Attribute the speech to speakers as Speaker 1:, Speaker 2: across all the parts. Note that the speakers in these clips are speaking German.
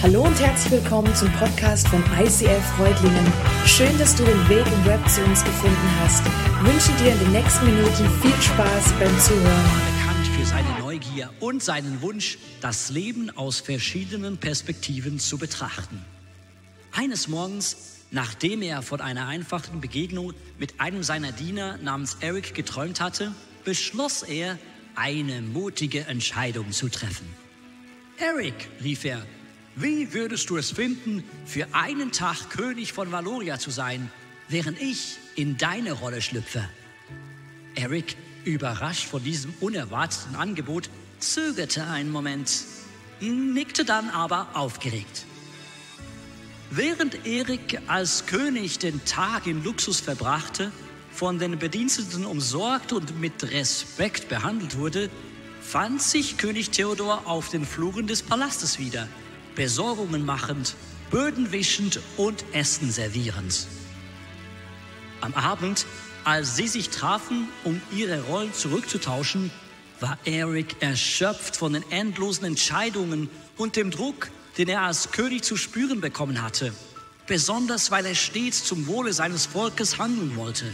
Speaker 1: Hallo und herzlich willkommen zum Podcast von ICF Freudlingen. Schön, dass du den Weg im Web zu uns gefunden hast. Ich wünsche dir in den nächsten Minuten viel Spaß beim Zuhören.
Speaker 2: bekannt für seine Neugier und seinen Wunsch, das Leben aus verschiedenen Perspektiven zu betrachten. Eines Morgens, nachdem er von einer einfachen Begegnung mit einem seiner Diener namens Eric geträumt hatte, beschloss er, eine mutige Entscheidung zu treffen. Eric, rief er, wie würdest du es finden, für einen Tag König von Valoria zu sein, während ich in deine Rolle schlüpfe? Eric, überrascht von diesem unerwarteten Angebot, zögerte einen Moment, nickte dann aber aufgeregt. Während Erik als König den Tag in Luxus verbrachte, von den Bediensteten umsorgt und mit Respekt behandelt wurde, fand sich König Theodor auf den Fluren des Palastes wieder, Besorgungen machend, Böden wischend und Essen servierend. Am Abend, als sie sich trafen, um ihre Rollen zurückzutauschen, war Eric erschöpft von den endlosen Entscheidungen und dem Druck, den er als König zu spüren bekommen hatte, besonders weil er stets zum Wohle seines Volkes handeln wollte.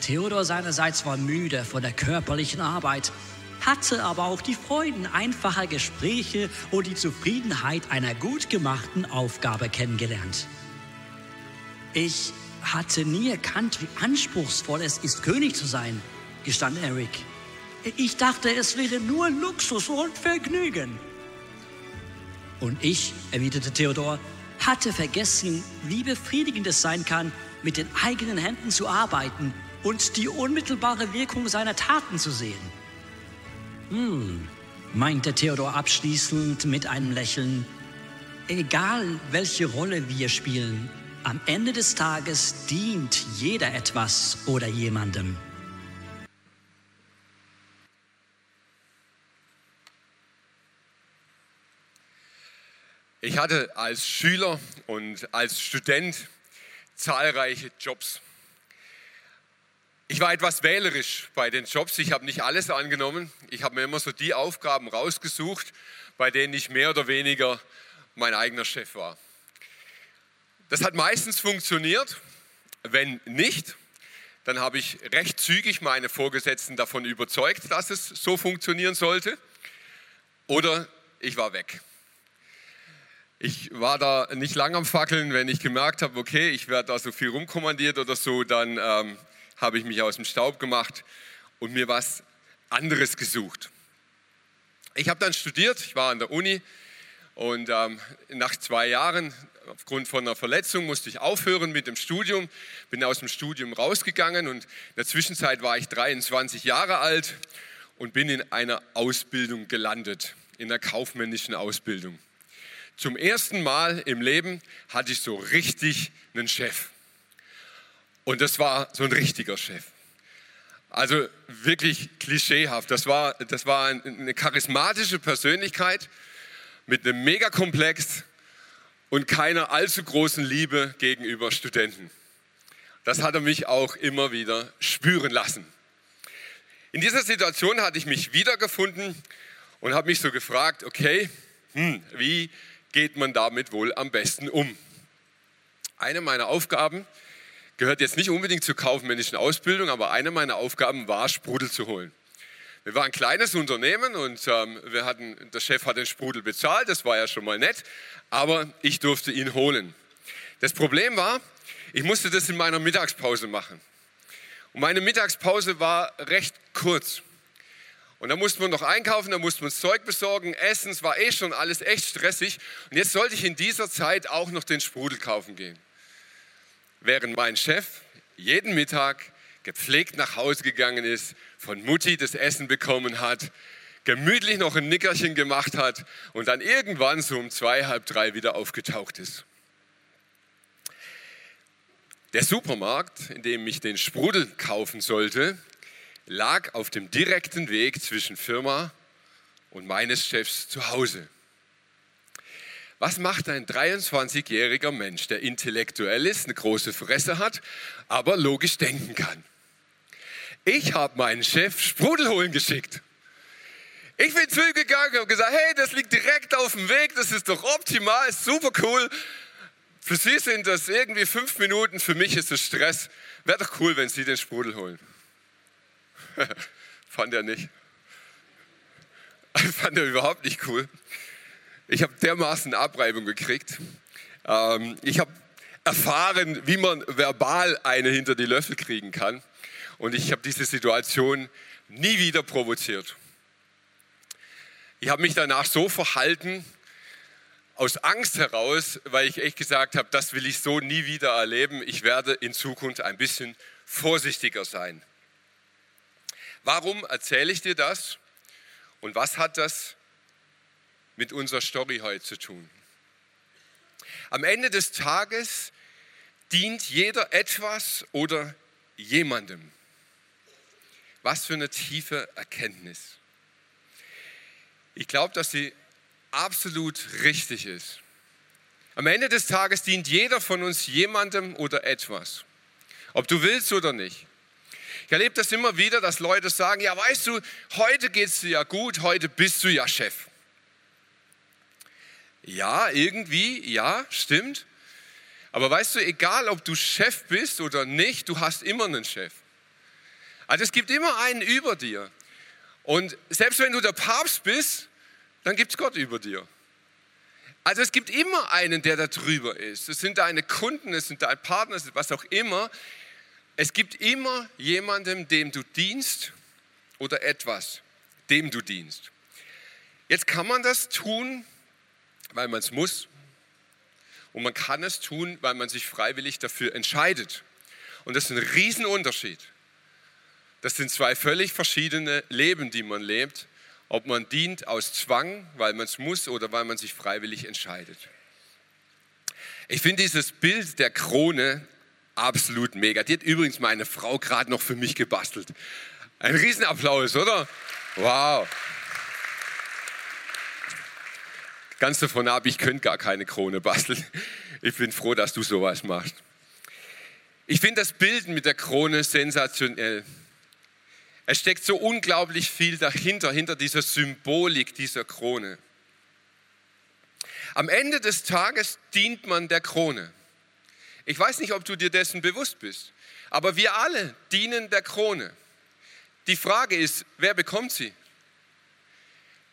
Speaker 2: Theodor seinerseits war müde von der körperlichen Arbeit, hatte aber auch die Freuden einfacher Gespräche und die Zufriedenheit einer gut gemachten Aufgabe kennengelernt. Ich hatte nie erkannt, wie anspruchsvoll es ist, König zu sein, gestand Eric. Ich dachte, es wäre nur Luxus und Vergnügen. Und ich, erwiderte Theodor, hatte vergessen, wie befriedigend es sein kann, mit den eigenen Händen zu arbeiten und die unmittelbare Wirkung seiner Taten zu sehen. Hm, meinte Theodor abschließend mit einem Lächeln, egal welche Rolle wir spielen, am Ende des Tages dient jeder etwas oder jemandem.
Speaker 3: Ich hatte als Schüler und als Student zahlreiche Jobs. Ich war etwas wählerisch bei den Jobs. Ich habe nicht alles angenommen. Ich habe mir immer so die Aufgaben rausgesucht, bei denen ich mehr oder weniger mein eigener Chef war. Das hat meistens funktioniert. Wenn nicht, dann habe ich recht zügig meine Vorgesetzten davon überzeugt, dass es so funktionieren sollte. Oder ich war weg. Ich war da nicht lang am Fackeln, wenn ich gemerkt habe, okay, ich werde da so viel rumkommandiert oder so, dann ähm, habe ich mich aus dem Staub gemacht und mir was anderes gesucht. Ich habe dann studiert, ich war an der Uni und ähm, nach zwei Jahren, aufgrund von einer Verletzung, musste ich aufhören mit dem Studium, bin aus dem Studium rausgegangen und in der Zwischenzeit war ich 23 Jahre alt und bin in einer Ausbildung gelandet, in einer kaufmännischen Ausbildung. Zum ersten Mal im Leben hatte ich so richtig einen Chef. Und das war so ein richtiger Chef. Also wirklich klischeehaft. Das war, das war eine charismatische Persönlichkeit mit einem Megakomplex und keiner allzu großen Liebe gegenüber Studenten. Das hat er mich auch immer wieder spüren lassen. In dieser Situation hatte ich mich wiedergefunden und habe mich so gefragt, okay, hm, wie geht man damit wohl am besten um? Eine meiner Aufgaben gehört jetzt nicht unbedingt zur kaufmännischen Ausbildung, aber eine meiner Aufgaben war, Sprudel zu holen. Wir waren ein kleines Unternehmen und ähm, wir hatten, der Chef hat den Sprudel bezahlt, das war ja schon mal nett, aber ich durfte ihn holen. Das Problem war, ich musste das in meiner Mittagspause machen. Und meine Mittagspause war recht kurz. Und da mussten wir noch einkaufen, da mussten wir uns Zeug besorgen, essen, es war eh schon alles echt stressig. Und jetzt sollte ich in dieser Zeit auch noch den Sprudel kaufen gehen. Während mein Chef jeden Mittag gepflegt nach Hause gegangen ist, von Mutti das Essen bekommen hat, gemütlich noch ein Nickerchen gemacht hat und dann irgendwann so um zwei, halb drei wieder aufgetaucht ist. Der Supermarkt, in dem ich den Sprudel kaufen sollte, lag auf dem direkten Weg zwischen Firma und meines Chefs zu Hause. Was macht ein 23-jähriger Mensch, der intellektuell ist, eine große Fresse hat, aber logisch denken kann? Ich habe meinen Chef Sprudel holen geschickt. Ich bin zugegangen und gesagt, hey, das liegt direkt auf dem Weg, das ist doch optimal, super cool. Für Sie sind das irgendwie fünf Minuten, für mich ist es Stress. Wäre doch cool, wenn Sie den Sprudel holen. Fand er nicht. Fand er überhaupt nicht cool. Ich habe dermaßen Abreibung gekriegt. Ähm, ich habe erfahren, wie man verbal eine hinter die Löffel kriegen kann. Und ich habe diese Situation nie wieder provoziert. Ich habe mich danach so verhalten, aus Angst heraus, weil ich echt gesagt habe, das will ich so nie wieder erleben. Ich werde in Zukunft ein bisschen vorsichtiger sein. Warum erzähle ich dir das? Und was hat das mit unserer Story heute zu tun? Am Ende des Tages dient jeder etwas oder jemandem. Was für eine tiefe Erkenntnis. Ich glaube, dass sie absolut richtig ist. Am Ende des Tages dient jeder von uns jemandem oder etwas. Ob du willst oder nicht. Ich erlebe das immer wieder, dass Leute sagen, ja weißt du, heute geht es dir ja gut, heute bist du ja Chef. Ja, irgendwie, ja, stimmt. Aber weißt du, egal ob du Chef bist oder nicht, du hast immer einen Chef. Also es gibt immer einen über dir. Und selbst wenn du der Papst bist, dann gibt es Gott über dir. Also es gibt immer einen, der da drüber ist. Es sind deine Kunden, es sind deine Partner, es ist was auch immer. Es gibt immer jemandem, dem du dienst oder etwas, dem du dienst. Jetzt kann man das tun, weil man es muss. Und man kann es tun, weil man sich freiwillig dafür entscheidet. Und das ist ein Riesenunterschied. Das sind zwei völlig verschiedene Leben, die man lebt. Ob man dient aus Zwang, weil man es muss oder weil man sich freiwillig entscheidet. Ich finde dieses Bild der Krone absolut mega. Die hat übrigens meine Frau gerade noch für mich gebastelt. Ein Riesenapplaus, oder? Wow. Ganz davon ab, ich könnte gar keine Krone basteln. Ich bin froh, dass du sowas machst. Ich finde das Bild mit der Krone sensationell. Es steckt so unglaublich viel dahinter, hinter dieser Symbolik dieser Krone. Am Ende des Tages dient man der Krone. Ich weiß nicht, ob du dir dessen bewusst bist, aber wir alle dienen der Krone. Die Frage ist, wer bekommt sie?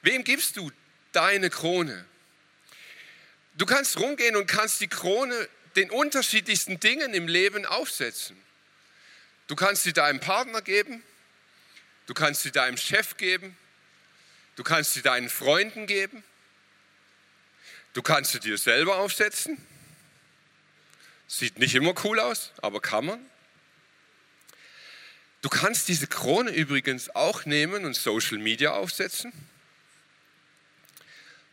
Speaker 3: Wem gibst du deine Krone? Du kannst rumgehen und kannst die Krone den unterschiedlichsten Dingen im Leben aufsetzen. Du kannst sie deinem Partner geben, du kannst sie deinem Chef geben, du kannst sie deinen Freunden geben, du kannst sie dir selber aufsetzen Sieht nicht immer cool aus, aber kann man. Du kannst diese Krone übrigens auch nehmen und Social Media aufsetzen.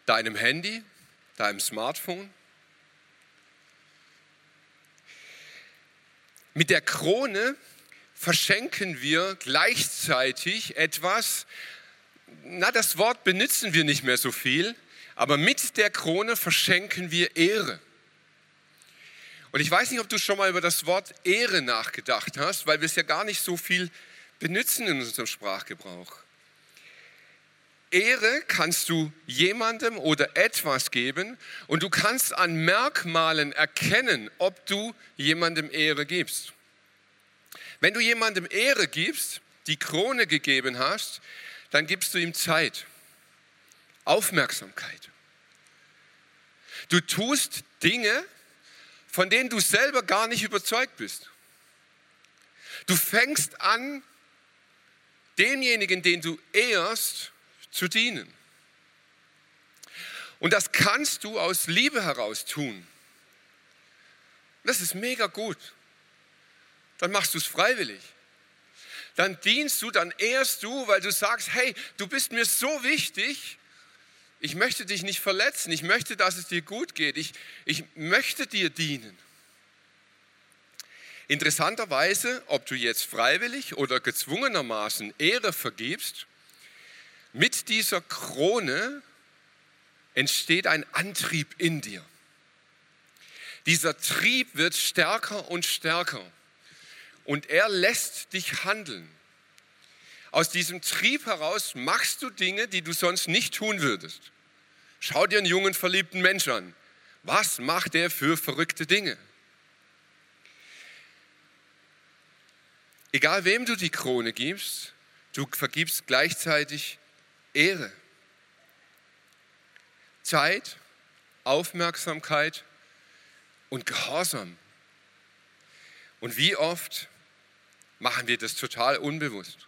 Speaker 3: Deinem Handy, deinem Smartphone. Mit der Krone verschenken wir gleichzeitig etwas, na das Wort benutzen wir nicht mehr so viel, aber mit der Krone verschenken wir Ehre. Und ich weiß nicht, ob du schon mal über das Wort Ehre nachgedacht hast, weil wir es ja gar nicht so viel benutzen in unserem Sprachgebrauch. Ehre kannst du jemandem oder etwas geben und du kannst an Merkmalen erkennen, ob du jemandem Ehre gibst. Wenn du jemandem Ehre gibst, die Krone gegeben hast, dann gibst du ihm Zeit, Aufmerksamkeit. Du tust Dinge, von denen du selber gar nicht überzeugt bist. Du fängst an, denjenigen, den du ehrst, zu dienen. Und das kannst du aus Liebe heraus tun. Das ist mega gut. Dann machst du es freiwillig. Dann dienst du, dann ehrst du, weil du sagst, hey, du bist mir so wichtig, ich möchte dich nicht verletzen. Ich möchte, dass es dir gut geht. Ich, ich möchte dir dienen. Interessanterweise, ob du jetzt freiwillig oder gezwungenermaßen Ehre vergibst, mit dieser Krone entsteht ein Antrieb in dir. Dieser Trieb wird stärker und stärker und er lässt dich handeln. Aus diesem Trieb heraus machst du Dinge, die du sonst nicht tun würdest. Schau dir einen jungen, verliebten Menschen an. Was macht er für verrückte Dinge? Egal wem du die Krone gibst, du vergibst gleichzeitig Ehre. Zeit, Aufmerksamkeit und Gehorsam. Und wie oft machen wir das total unbewusst?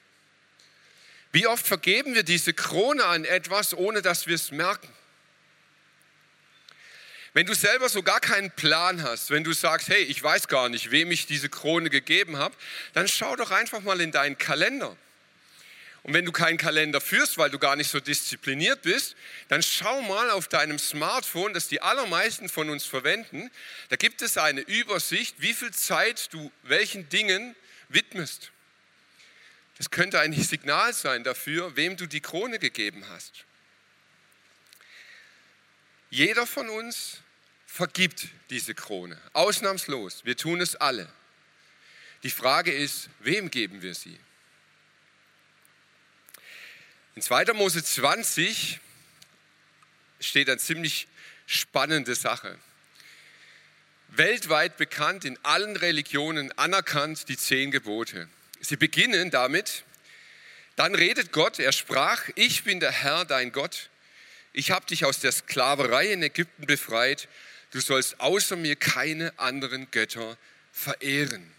Speaker 3: Wie oft vergeben wir diese Krone an etwas, ohne dass wir es merken? Wenn du selber so gar keinen Plan hast, wenn du sagst, hey, ich weiß gar nicht, wem ich diese Krone gegeben habe, dann schau doch einfach mal in deinen Kalender. Und wenn du keinen Kalender führst, weil du gar nicht so diszipliniert bist, dann schau mal auf deinem Smartphone, das die allermeisten von uns verwenden. Da gibt es eine Übersicht, wie viel Zeit du welchen Dingen widmest. Das könnte ein Signal sein dafür, wem du die Krone gegeben hast. Jeder von uns vergibt diese Krone, ausnahmslos. Wir tun es alle. Die Frage ist, wem geben wir sie? In 2. Mose 20 steht eine ziemlich spannende Sache. Weltweit bekannt, in allen Religionen anerkannt, die zehn Gebote. Sie beginnen damit, dann redet Gott, er sprach, ich bin der Herr, dein Gott, ich habe dich aus der Sklaverei in Ägypten befreit. Du sollst außer mir keine anderen Götter verehren.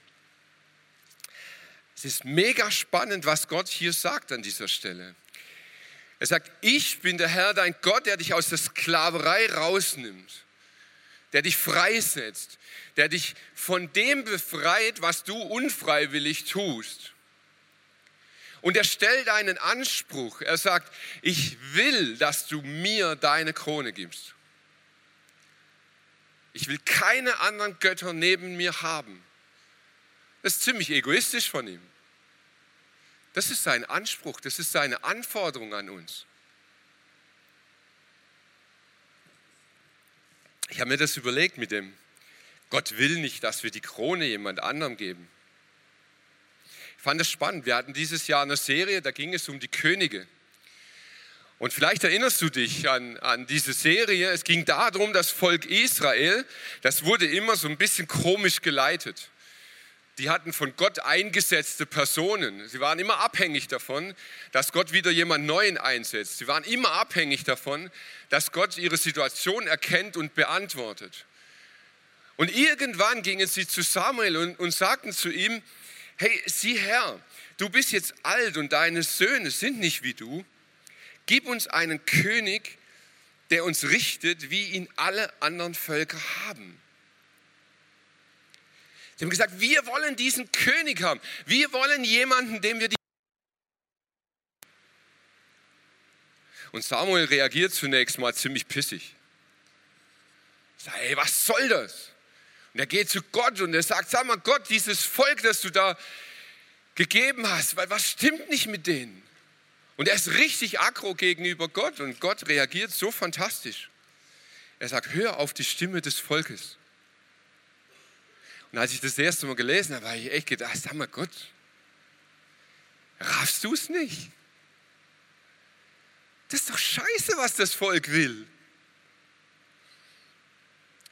Speaker 3: Es ist mega spannend, was Gott hier sagt an dieser Stelle. Er sagt, ich bin der Herr, dein Gott, der dich aus der Sklaverei rausnimmt, der dich freisetzt, der dich von dem befreit, was du unfreiwillig tust. Und er stellt einen Anspruch. Er sagt, ich will, dass du mir deine Krone gibst. Ich will keine anderen Götter neben mir haben. Das ist ziemlich egoistisch von ihm. Das ist sein Anspruch, das ist seine Anforderung an uns. Ich habe mir das überlegt mit dem, Gott will nicht, dass wir die Krone jemand anderem geben. Ich fand das spannend. Wir hatten dieses Jahr eine Serie, da ging es um die Könige. Und vielleicht erinnerst du dich an, an diese Serie. Es ging darum, das Volk Israel, das wurde immer so ein bisschen komisch geleitet. Die hatten von Gott eingesetzte Personen. Sie waren immer abhängig davon, dass Gott wieder jemand Neuen einsetzt. Sie waren immer abhängig davon, dass Gott ihre Situation erkennt und beantwortet. Und irgendwann gingen sie zu Samuel und, und sagten zu ihm, hey, sieh Herr, du bist jetzt alt und deine Söhne sind nicht wie du. Gib uns einen König, der uns richtet, wie ihn alle anderen Völker haben. Sie haben gesagt, wir wollen diesen König haben. Wir wollen jemanden, dem wir die... Und Samuel reagiert zunächst mal ziemlich pissig. Sagt, hey, was soll das? Und er geht zu Gott und er sagt, sag mal Gott, dieses Volk, das du da gegeben hast, weil was stimmt nicht mit denen? Und er ist richtig aggro gegenüber Gott und Gott reagiert so fantastisch. Er sagt, hör auf die Stimme des Volkes. Und als ich das erste Mal gelesen habe, habe ich echt gedacht, sag mal Gott, raffst du es nicht? Das ist doch scheiße, was das Volk will.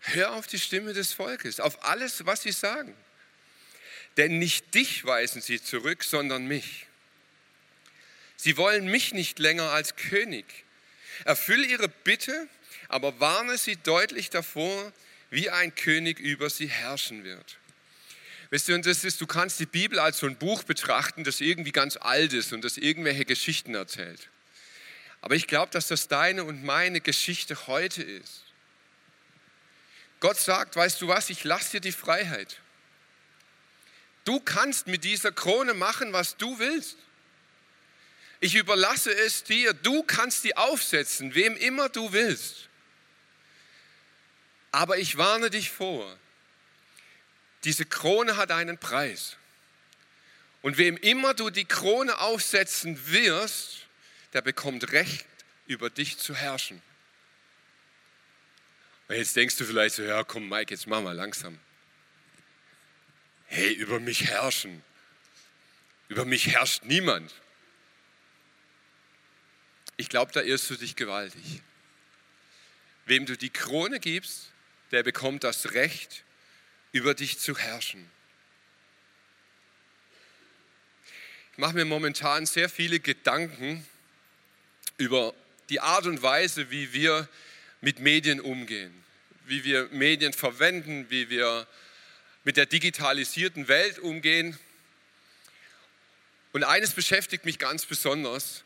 Speaker 3: Hör auf die Stimme des Volkes, auf alles, was sie sagen. Denn nicht dich weisen sie zurück, sondern mich. Sie wollen mich nicht länger als König. Erfülle ihre Bitte, aber warne sie deutlich davor, wie ein König über sie herrschen wird. Weißt du, und das ist, du kannst die Bibel als so ein Buch betrachten, das irgendwie ganz alt ist und das irgendwelche Geschichten erzählt. Aber ich glaube, dass das deine und meine Geschichte heute ist. Gott sagt, weißt du was, ich lasse dir die Freiheit. Du kannst mit dieser Krone machen, was du willst. Ich überlasse es dir. Du kannst die aufsetzen, wem immer du willst. Aber ich warne dich vor, diese Krone hat einen Preis. Und wem immer du die Krone aufsetzen wirst, der bekommt Recht, über dich zu herrschen. Und jetzt denkst du vielleicht so, ja komm Mike, jetzt mach mal langsam. Hey, über mich herrschen. Über mich herrscht niemand. ich glaube, da irrst du dich gewaltig. Wem du die Krone gibst, der bekommt das Recht, über dich zu herrschen. Ich mache mir momentan sehr viele Gedanken über die Art und Weise, wie wir mit Medien umgehen, wie wir Medien verwenden, wie wir mit der digitalisierten Welt umgehen. Und eines beschäftigt mich ganz besonders,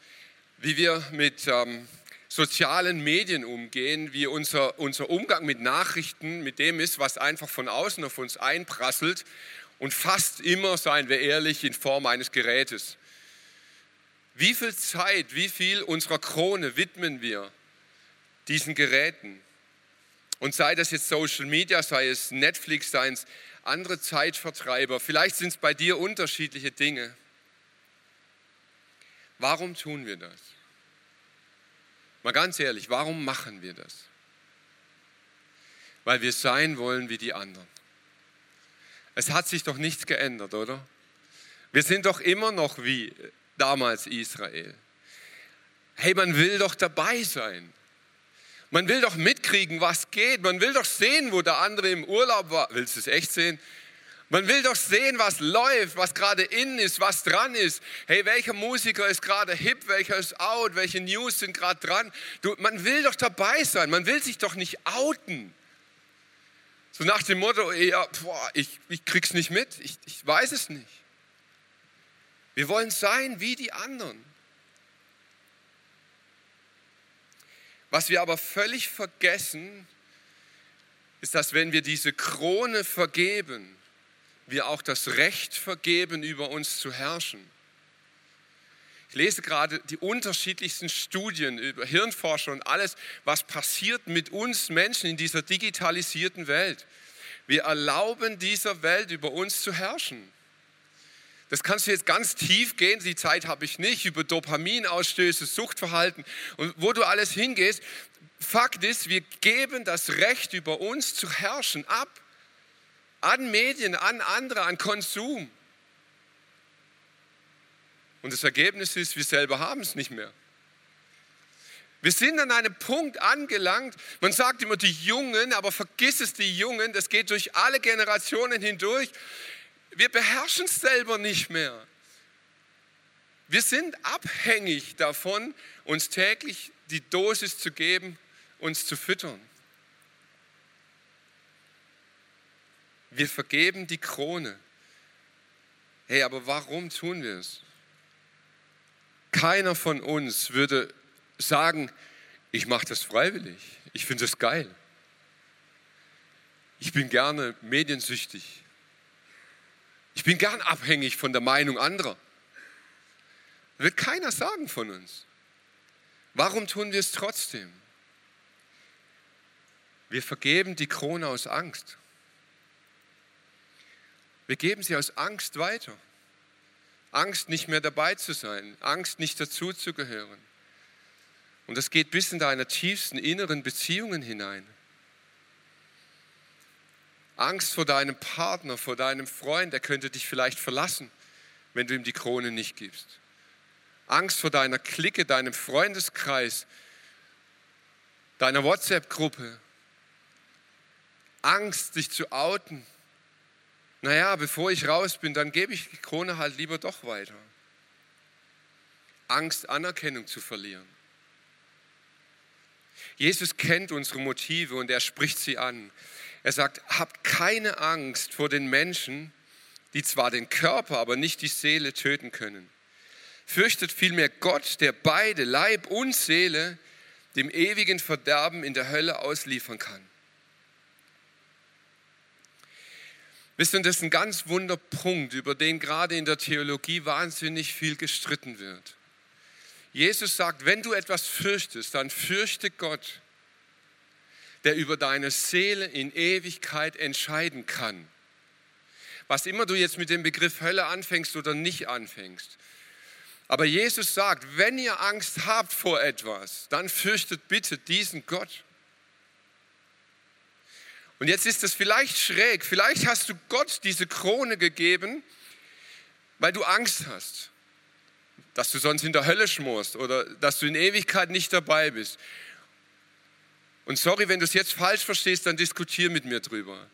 Speaker 3: wie wir mit ähm, sozialen Medien umgehen, wie unser, unser Umgang mit Nachrichten, mit dem ist, was einfach von außen auf uns einprasselt und fast immer, seien wir ehrlich, in Form eines Gerätes. Wie viel Zeit, wie viel unserer Krone widmen wir diesen Geräten? Und sei das jetzt Social Media, sei es Netflix, sei es andere Zeitvertreiber, vielleicht sind es bei dir unterschiedliche Dinge. Warum tun wir das? Mal ganz ehrlich, warum machen wir das? Weil wir sein wollen wie die anderen. Es hat sich doch nichts geändert, oder? Wir sind doch immer noch wie damals Israel. Hey, man will doch dabei sein. Man will doch mitkriegen, was geht. Man will doch sehen, wo der andere im Urlaub war. Willst du es echt sehen? Man will doch sehen, was läuft, was gerade in ist, was dran ist. Hey, welcher Musiker ist gerade hip, welcher ist out, welche News sind gerade dran. Du, man will doch dabei sein, man will sich doch nicht outen. So nach dem Motto, ja, boah, ich, ich krieg's nicht mit, ich, ich weiß es nicht. Wir wollen sein wie die anderen. Was wir aber völlig vergessen, ist, dass wenn wir diese Krone vergeben, wir auch das Recht vergeben, über uns zu herrschen. Ich lese gerade die unterschiedlichsten Studien über Hirnforscher und alles, was passiert mit uns Menschen in dieser digitalisierten Welt. Wir erlauben dieser Welt über uns zu herrschen. Das kannst du jetzt ganz tief gehen, die Zeit habe ich nicht, über Dopaminausstöße, Suchtverhalten und wo du alles hingehst. Fakt ist, wir geben das Recht über uns zu herrschen ab an Medien, an andere, an Konsum. Und das Ergebnis ist, wir selber haben es nicht mehr. Wir sind an einem Punkt angelangt, man sagt immer die Jungen, aber vergiss es die Jungen, das geht durch alle Generationen hindurch. Wir beherrschen es selber nicht mehr. Wir sind abhängig davon, uns täglich die Dosis zu geben, uns zu füttern. Wir vergeben die Krone. Hey, aber warum tun wir es? Keiner von uns würde sagen, ich mache das freiwillig. Ich finde das geil. Ich bin gerne mediensüchtig. Ich bin gern abhängig von der Meinung anderer. Wird keiner sagen von uns. Warum tun wir es trotzdem? Wir vergeben die Krone aus Angst. Wir geben sie aus Angst weiter. Angst, nicht mehr dabei zu sein, Angst, nicht dazuzugehören. Und das geht bis in deine tiefsten inneren Beziehungen hinein. Angst vor deinem Partner, vor deinem Freund, der könnte dich vielleicht verlassen, wenn du ihm die Krone nicht gibst. Angst vor deiner Clique, deinem Freundeskreis, deiner WhatsApp-Gruppe. Angst, dich zu outen, naja, bevor ich raus bin, dann gebe ich die Krone halt lieber doch weiter. Angst, Anerkennung zu verlieren. Jesus kennt unsere Motive und er spricht sie an. Er sagt, habt keine Angst vor den Menschen, die zwar den Körper, aber nicht die Seele töten können. Fürchtet vielmehr Gott, der beide, Leib und Seele, dem ewigen Verderben in der Hölle ausliefern kann. Wisst ihr, das ist ein ganz wunder Punkt, über den gerade in der Theologie wahnsinnig viel gestritten wird. Jesus sagt, wenn du etwas fürchtest, dann fürchte Gott, der über deine Seele in Ewigkeit entscheiden kann. Was immer du jetzt mit dem Begriff Hölle anfängst oder nicht anfängst. Aber Jesus sagt, wenn ihr Angst habt vor etwas, dann fürchtet bitte diesen Gott. Und jetzt ist es vielleicht schräg, vielleicht hast du Gott diese Krone gegeben, weil du Angst hast. dass du sonst in der Hölle schmorst oder dass du in Ewigkeit nicht dabei bist. Und sorry, wenn du es jetzt falsch verstehst, dann diskutier mit mir drüber.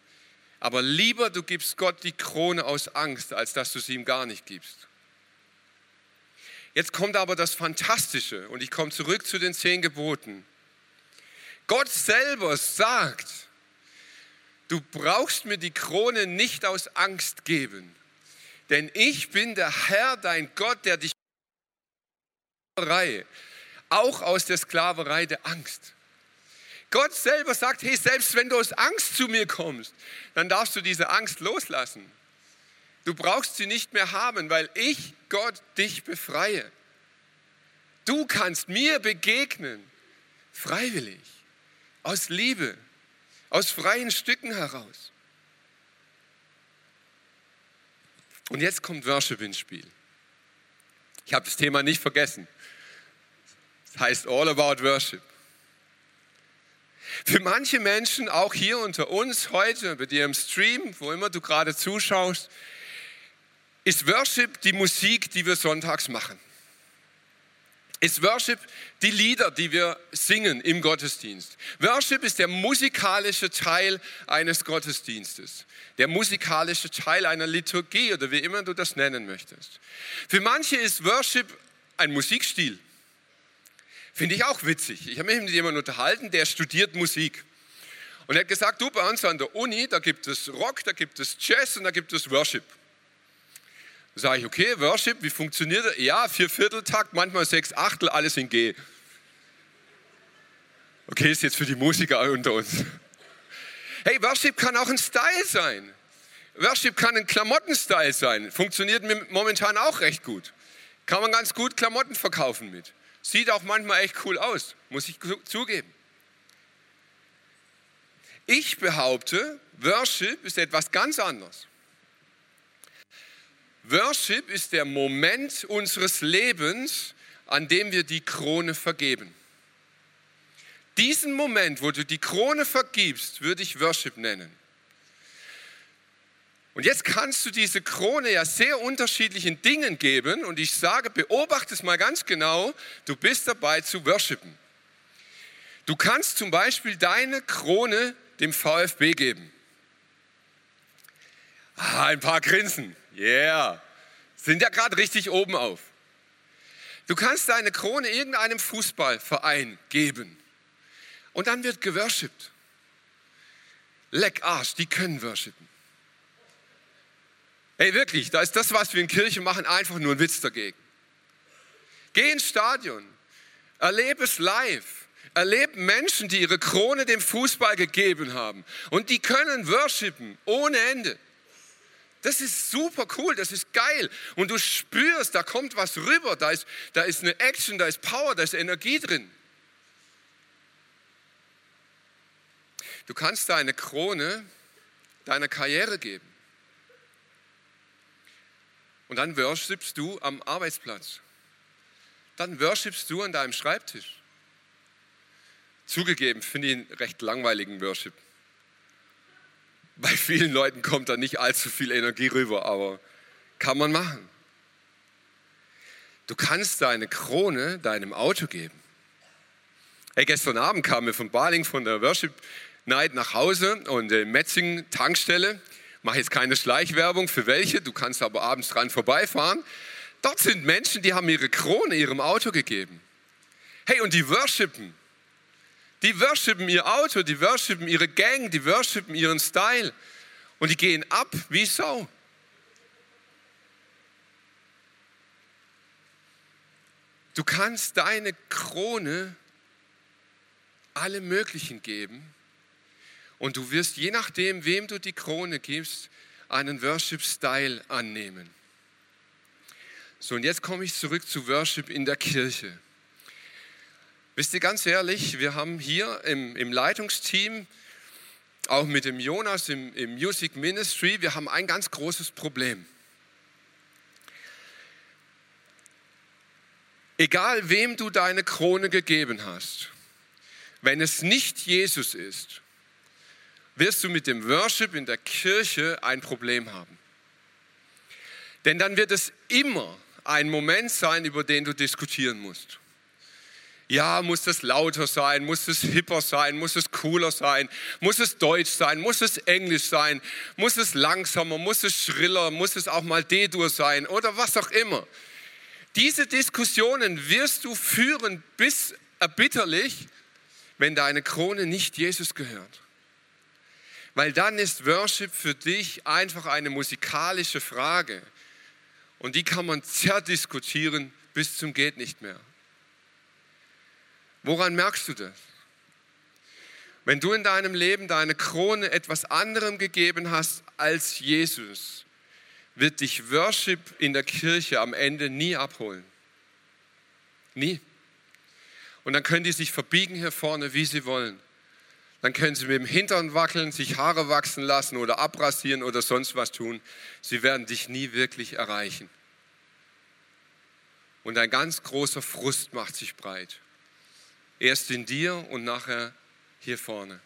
Speaker 3: Aber lieber du gibst Gott die Krone aus Angst, als dass du sie ihm gar nicht gibst. Jetzt kommt aber das Fantastische und ich komme zurück zu den zehn Geboten. Gott selber sagt, du brauchst mir die Krone nicht aus Angst geben, denn ich bin der Herr, dein Gott, der dich auch aus der Sklaverei der Angst. Gott selber sagt, hey, selbst wenn du aus Angst zu mir kommst, dann darfst du diese Angst loslassen. Du brauchst sie nicht mehr haben, weil ich, Gott, dich befreie. Du kannst mir begegnen, freiwillig, aus Liebe, aus freien Stücken heraus. Und jetzt kommt Worship ins Spiel. Ich habe das Thema nicht vergessen. Das heißt All About Worship. Für manche Menschen, auch hier unter uns heute, bei dir im Stream, wo immer du gerade zuschaust, ist Worship die Musik, die wir sonntags machen. Ist Worship die Lieder, die wir singen im Gottesdienst. Worship ist der musikalische Teil eines Gottesdienstes, der musikalische Teil einer Liturgie oder wie immer du das nennen möchtest. Für manche ist Worship ein Musikstil. Finde ich auch witzig. Ich habe mich mit jemandem unterhalten, der studiert Musik. Und er hat gesagt, du, bei uns an der Uni, da gibt es Rock, da gibt es Jazz und da gibt es Worship. Sage ich, okay, Worship, wie funktioniert das? Ja, vier Vierteltakt, manchmal sechs Achtel, alles in G. Okay, ist jetzt für die Musiker unter uns. Hey, Worship kann auch ein Style sein. Worship kann ein Klamottenstyle sein. Funktioniert momentan auch recht gut. Kann man ganz gut Klamotten verkaufen mit. Sieht auch manchmal echt cool aus, muss ich zugeben. Ich behaupte, Worship ist etwas ganz anderes. Worship ist der Moment unseres Lebens, an dem wir die Krone vergeben. Diesen Moment, wo du die Krone vergibst, würde ich Worship nennen. Und jetzt kannst du diese Krone ja sehr unterschiedlichen Dingen geben. Und ich sage, beobachte es mal ganz genau, du bist dabei zu worshipen. Du kannst zum Beispiel deine Krone dem VfB geben. Ah, ein paar Grinsen. Yeah. Sind ja gerade richtig oben auf. Du kannst deine Krone irgendeinem Fußballverein geben. Und dann wird geworshipped. Leck Arsch, die können worshipen. Hey, wirklich, da ist das, was wir in Kirche machen, einfach nur ein Witz dagegen. Geh ins Stadion, erlebe es live, erlebe Menschen, die ihre Krone dem Fußball gegeben haben und die können worshipen ohne Ende. Das ist super cool, das ist geil. Und du spürst, da kommt was rüber, da ist, da ist eine Action, da ist Power, da ist Energie drin. Du kannst deine Krone deiner Karriere geben. Und dann worshipst du am Arbeitsplatz. Dann worshipst du an deinem Schreibtisch. Zugegeben, finde ich einen recht langweiligen Worship. Bei vielen Leuten kommt da nicht allzu viel Energie rüber, aber kann man machen. Du kannst deine Krone deinem Auto geben. Hey, gestern Abend kamen wir von Baling von der Worship Night nach Hause und in Metzing Tankstelle mache jetzt keine Schleichwerbung für welche, du kannst aber abends dran vorbeifahren. Dort sind Menschen, die haben ihre Krone ihrem Auto gegeben. Hey, und die worshipen. Die worshipen ihr Auto, die worshipen ihre Gang, die worshipen ihren Style. Und die gehen ab wie Sau. Du kannst deine Krone alle möglichen geben und du wirst, je nachdem, wem du die Krone gibst, einen Worship-Style annehmen. So, und jetzt komme ich zurück zu Worship in der Kirche. Wisst ihr, ganz ehrlich, wir haben hier im, im Leitungsteam, auch mit dem Jonas im, im Music Ministry, wir haben ein ganz großes Problem. Egal wem du deine Krone gegeben hast, wenn es nicht Jesus ist, wirst du mit dem Worship in der Kirche ein Problem haben. Denn dann wird es immer ein Moment sein, über den du diskutieren musst. Ja, muss es lauter sein? Muss es hipper sein? Muss es cooler sein? Muss es deutsch sein? Muss es englisch sein? Muss es langsamer? Muss es schriller? Muss es auch mal D-Dur sein? Oder was auch immer. Diese Diskussionen wirst du führen bis erbitterlich, wenn deine Krone nicht Jesus gehört. Weil dann ist Worship für dich einfach eine musikalische Frage. Und die kann man zerdiskutieren bis zum geht nicht mehr. Woran merkst du das? Wenn du in deinem Leben deine Krone etwas anderem gegeben hast als Jesus, wird dich Worship in der Kirche am Ende nie abholen. Nie. Und dann können die sich verbiegen hier vorne, wie sie wollen. Dann können sie mit dem Hintern wackeln, sich Haare wachsen lassen oder abrasieren oder sonst was tun. Sie werden dich nie wirklich erreichen. Und ein ganz großer Frust macht sich breit. Erst in dir und nachher hier vorne.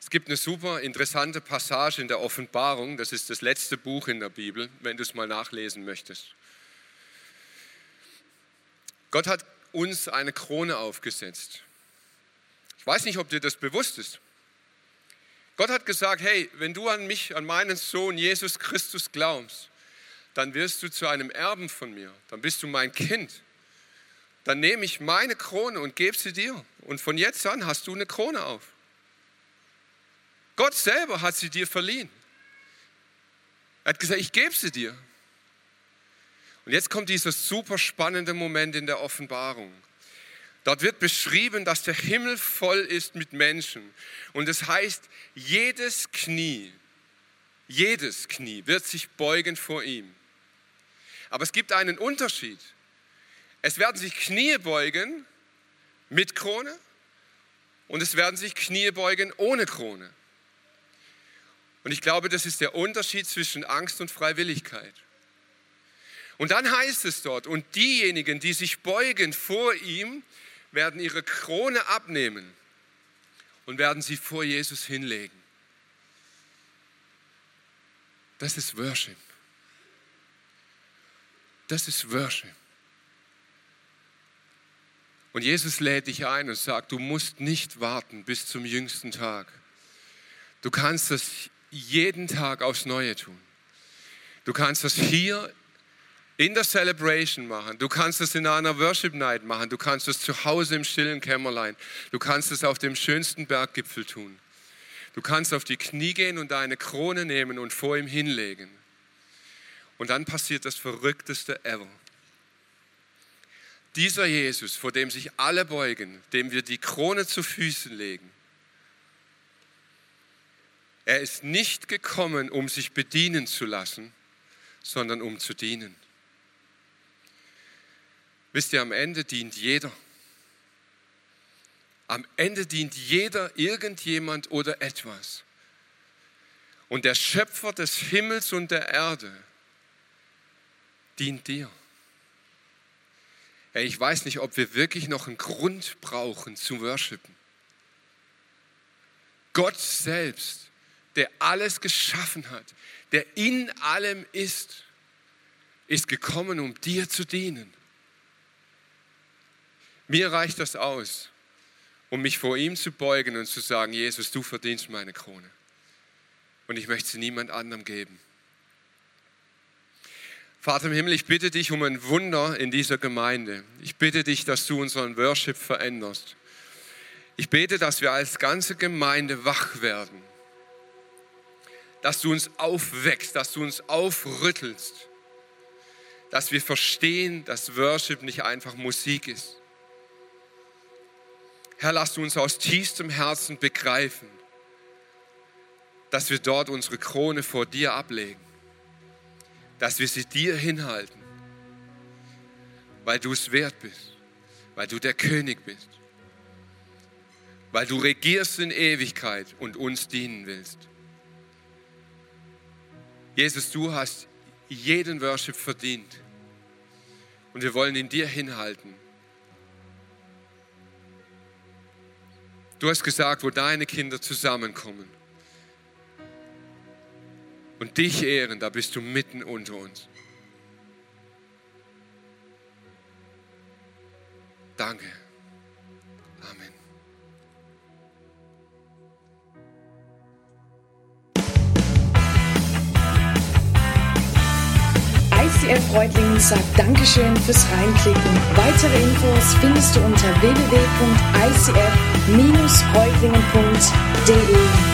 Speaker 3: Es gibt eine super interessante Passage in der Offenbarung, das ist das letzte Buch in der Bibel, wenn du es mal nachlesen möchtest. Gott hat uns eine Krone aufgesetzt. Ich weiß nicht, ob dir das bewusst ist. Gott hat gesagt, hey, wenn du an mich, an meinen Sohn Jesus Christus glaubst, dann wirst du zu einem Erben von mir, dann bist du mein Kind. Dann nehme ich meine Krone und gebe sie dir. Und von jetzt an hast du eine Krone auf. Gott selber hat sie dir verliehen. Er hat gesagt, ich gebe sie dir. Und jetzt kommt dieser super spannende Moment in der Offenbarung. Dort wird beschrieben, dass der Himmel voll ist mit Menschen. Und es das heißt, jedes Knie, jedes Knie wird sich beugen vor ihm. Aber es gibt einen Unterschied. Es werden sich Knie beugen mit Krone und es werden sich Knie beugen ohne Krone. Und ich glaube, das ist der Unterschied zwischen Angst und Freiwilligkeit. Und dann heißt es dort, und diejenigen, die sich beugen vor ihm, werden ihre Krone abnehmen und werden sie vor Jesus hinlegen. Das ist Worship. Das ist Worship. Und Jesus lädt dich ein und sagt, du musst nicht warten bis zum jüngsten Tag. Du kannst das jeden Tag aufs Neue tun. Du kannst das hier in der Celebration machen. Du kannst es in einer Worship Night machen. Du kannst es zu Hause im stillen Kämmerlein. Du kannst es auf dem schönsten Berggipfel tun. Du kannst auf die Knie gehen und deine Krone nehmen und vor ihm hinlegen. Und dann passiert das Verrückteste ever. Dieser Jesus, vor dem sich alle beugen, dem wir die Krone zu Füßen legen, er ist nicht gekommen, um sich bedienen zu lassen, sondern um zu dienen. Wisst ihr, am Ende dient jeder. Am Ende dient jeder irgendjemand oder etwas. Und der Schöpfer des Himmels und der Erde dient dir. Hey, ich weiß nicht, ob wir wirklich noch einen Grund brauchen zu worshipen. Gott selbst, der alles geschaffen hat, der in allem ist, ist gekommen, um dir zu dienen. Mir reicht das aus, um mich vor ihm zu beugen und zu sagen, Jesus, du verdienst meine Krone. Und ich möchte sie niemand anderem geben. Vater im Himmel, ich bitte dich um ein Wunder in dieser Gemeinde. Ich bitte dich, dass du unseren Worship veränderst. Ich bete, dass wir als ganze Gemeinde wach werden. Dass du uns aufwächst, dass du uns aufrüttelst. Dass wir verstehen, dass Worship nicht einfach Musik ist. Herr, lass du uns aus tiefstem Herzen begreifen, dass wir dort unsere Krone vor dir ablegen dass wir sie dir hinhalten, weil du es wert bist, weil du der König bist, weil du regierst in Ewigkeit und uns dienen willst. Jesus, du hast jeden Worship verdient und wir wollen ihn dir hinhalten. Du hast gesagt, wo deine Kinder zusammenkommen, und dich ehren, da bist du mitten unter uns. Danke. Amen.
Speaker 1: ICF Reutlingen sagt Dankeschön fürs Reinklicken. Weitere Infos findest du unter www.icf-reutlingen.de.